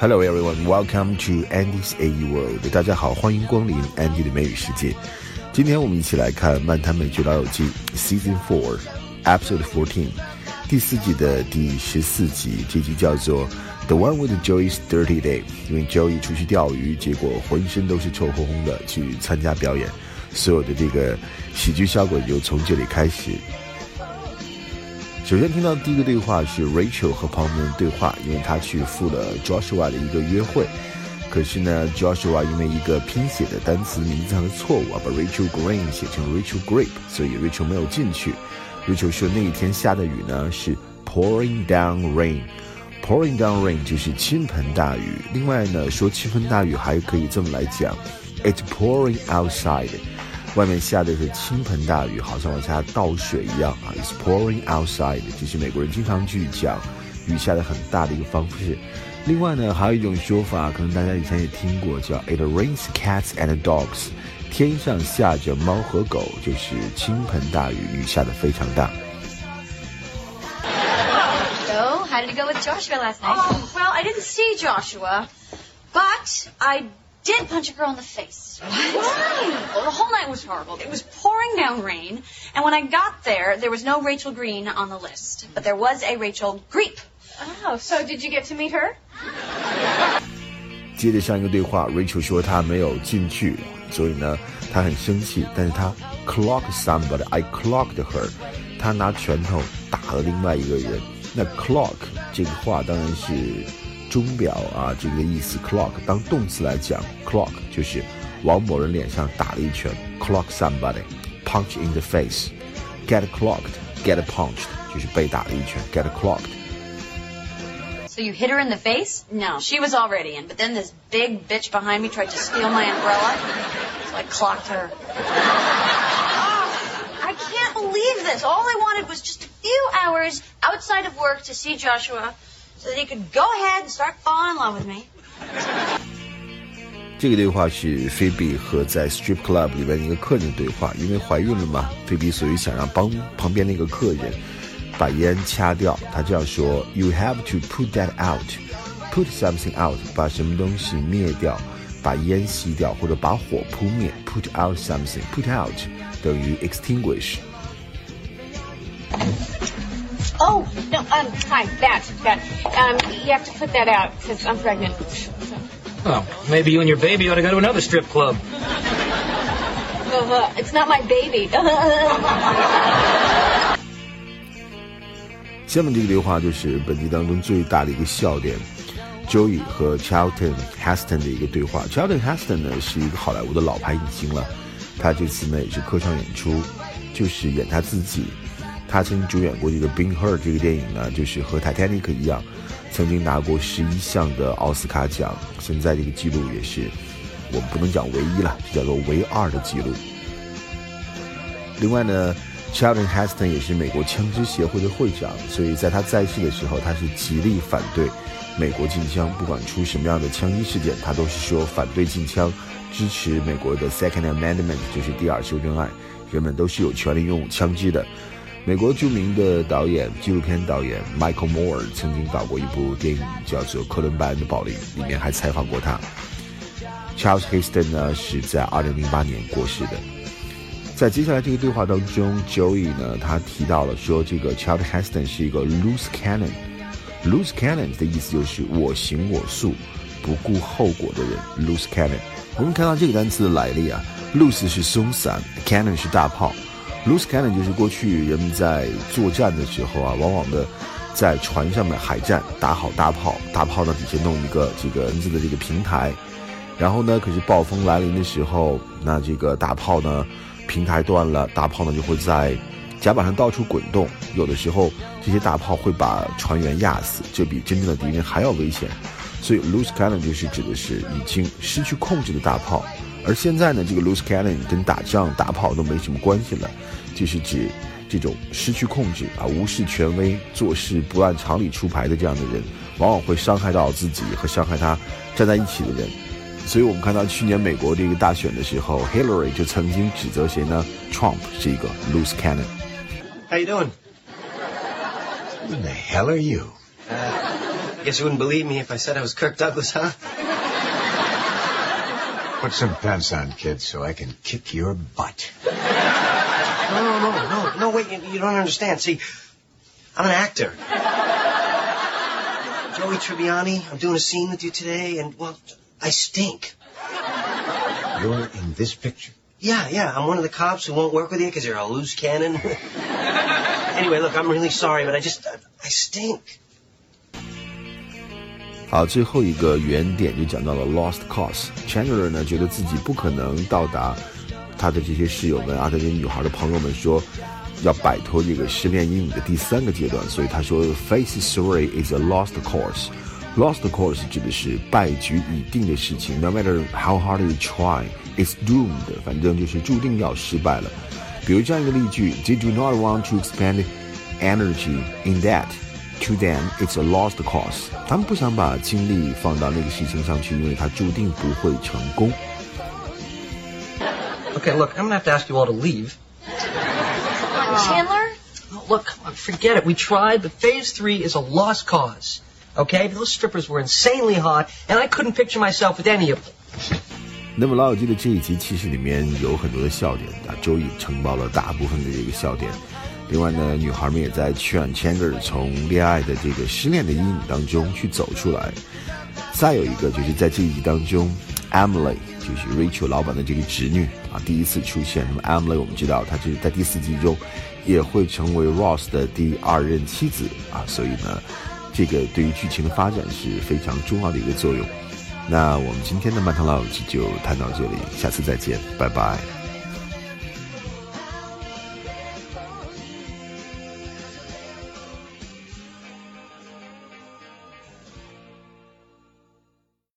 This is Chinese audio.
Hello everyone, welcome to Andy's AE World. 大家好，欢迎光临 Andy 的美语世界。今天我们一起来看《漫谈美剧老友记》Season Four Episode Fourteen，第四季的第十四集。这集叫做 The One with Joey's Dirty Day，因为 Joey 出去钓鱼，结果浑身都是臭烘烘的，去参加表演，所有的这个喜剧效果就从这里开始。首先听到第一个对话是 Rachel 和旁边的对话，因为他去赴了 Joshua 的一个约会，可是呢，Joshua 因为一个拼写的单词名字上的错误啊，把 Rachel Green 写成 Rachel Grape，所以 Rachel 没有进去。Rachel 说那一天下的雨呢是 pouring down rain，pouring down rain 就是倾盆大雨。另外呢，说倾盆大雨还可以这么来讲，It's pouring outside。外面下的是倾盆大雨，好像往下倒水一样啊！It's pouring outside，这是美国人经常去讲雨下的很大的一个方式。另外呢，还有一种说法，可能大家以前也听过，叫 It rains cats and dogs，天上下着猫和狗，就是倾盆大雨，雨下的非常大。So, how did it go with Joshua last night? Oh, well, I didn't see Joshua, but I did punch a girl in the face. Why? Well, the whole night was horrible. It was pouring down rain, and when I got there, there was no Rachel Green on the list, but there was a Rachel Greep. Oh, so did you get to meet her? 接着上一个对话，Rachel 说她没有进去，所以呢，她很生气，但是她 clock somebody，I clocked her，她拿拳头打了另外一个人。那 clock 这个话当然是 钟表啊，这个意思。clock 当动词来讲，clock 就是往某人脸上打了一拳，clock somebody，punch in the face，get clocked，get punched 就是被打了一拳，get clocked。 So you hit her in the face? No, she was already in, but then this big bitch behind me tried to steal my umbrella, so I clocked her. Oh, I can't believe this. All I wanted was just a few hours outside of work to see Joshua So that he could go ahead and start falling in love with me. 这个对话是菲比和在 strip club 里边一个客人对话，因为怀孕了嘛，菲比所以想让帮旁边那个客人把烟掐掉。他这样说：“You have to put that out, put something out，把什么东西灭掉，把烟熄掉，或者把火扑灭。Put out something, put out 等于 extinguish。Oh, no, um, hi, that, that. Um, you have to put that out because I'm pregnant. Oh, maybe you and your baby ought to go to another strip club. Uh, it's not my baby. 下面这个对话就是本集当中最大的一个笑点，Joey 和 Charlton Heston 的一个对话。Charlton Heston 呢是一个好莱坞的老牌影星了，他这次呢也是客串演出，就是演他自己。 他曾主演过这个《Being Her》这个电影呢，就是和《Titanic》一样，曾经拿过十一项的奥斯卡奖。现在这个记录也是我们不能讲唯一了，就叫做唯二的记录。另外呢，Charlton Heston 也是美国枪支协会的会长，所以在他在世的时候，他是极力反对美国禁枪，不管出什么样的枪击事件，他都是说反对禁枪，支持美国的 Second Amendment，就是第二修正案，人们都是有权利拥有枪支的。美国著名的导演、纪录片导演 Michael Moore 曾经导过一部电影，叫做《哥伦拜恩的保龄》，里面还采访过他。Charles Heston 呢是在2008年过世的。在接下来这个对话当中，Joey 呢他提到了说，这个 Charles Heston 是一个 loose cannon。loose cannon 的意思就是我行我素、不顾后果的人。loose cannon，我们看到这个单词的来历啊，loose 是松散，cannon 是大炮。Loose cannon 就是过去人们在作战的时候啊，往往的在船上面海战打好大炮，大炮呢底下弄一个这个 N 字的这个平台，然后呢，可是暴风来临的时候，那这个大炮呢平台断了，大炮呢就会在甲板上到处滚动，有的时候这些大炮会把船员压死，这比真正的敌人还要危险，所以 loose cannon 就是指的是已经失去控制的大炮。而现在呢，这个 loose cannon 跟打仗打炮都没什么关系了，就是指这种失去控制啊、无视权威、做事不按常理出牌的这样的人，往往会伤害到自己和伤害他站在一起的人。所以我们看到去年美国这个大选的时候，Hillary 就曾经指责谁呢？Trump 是一个 loose cannon。How you doing? Who the hell are you? Guess you wouldn't believe me if I said I was Kirk Douglas, huh? Put some pants on, kid, so I can kick your butt. No, no, no, no, no, wait, you, you don't understand. See, I'm an actor. Joey Tribbiani, I'm doing a scene with you today, and, well, I stink. You're in this picture. Yeah, yeah, I'm one of the cops who won't work with you because you're a loose cannon. anyway, look, I'm really sorry, but I just, I, I stink. 好，最后一个原点就讲到了 lost cause。Chandler 呢，觉得自己不可能到达他的这些室友们啊，他这些女孩的朋友们说，要摆脱这个失恋阴影的第三个阶段，所以他说，face sorry is a lost cause。Lost cause 指的是败局已定的事情，No matter how hard you try, it's doomed。反正就是注定要失败了。比如这样一个例句：They do not want to expend energy in that. To them, it's a lost cause。他们不想把精力放到那个事情上去，因为它注定不会成功。 Okay, look, I'm gonna have to ask you all to leave. Chandler? Oh, look, come on, forget it. We tried, but phase three is a lost cause. Okay? Those strippers were insanely hot, and I couldn't picture myself with any of them. 那么老友记的这一集其实里面有很多的笑点啊，周易承包了大部分的这个笑点。 另外呢，女孩们也在劝 Chandler 从恋爱的这个失恋的阴影当中去走出来。再有一个就是在这一集当中，Emily 就是 Rachel 老板的这个侄女啊，第一次出现。那么 Emily 我们知道，她就是在第四集中也会成为 Ross 的第二任妻子啊，所以呢，这个对于剧情的发展是非常重要的一个作用。那我们今天的漫谈老友记就谈到这里，下次再见，拜拜。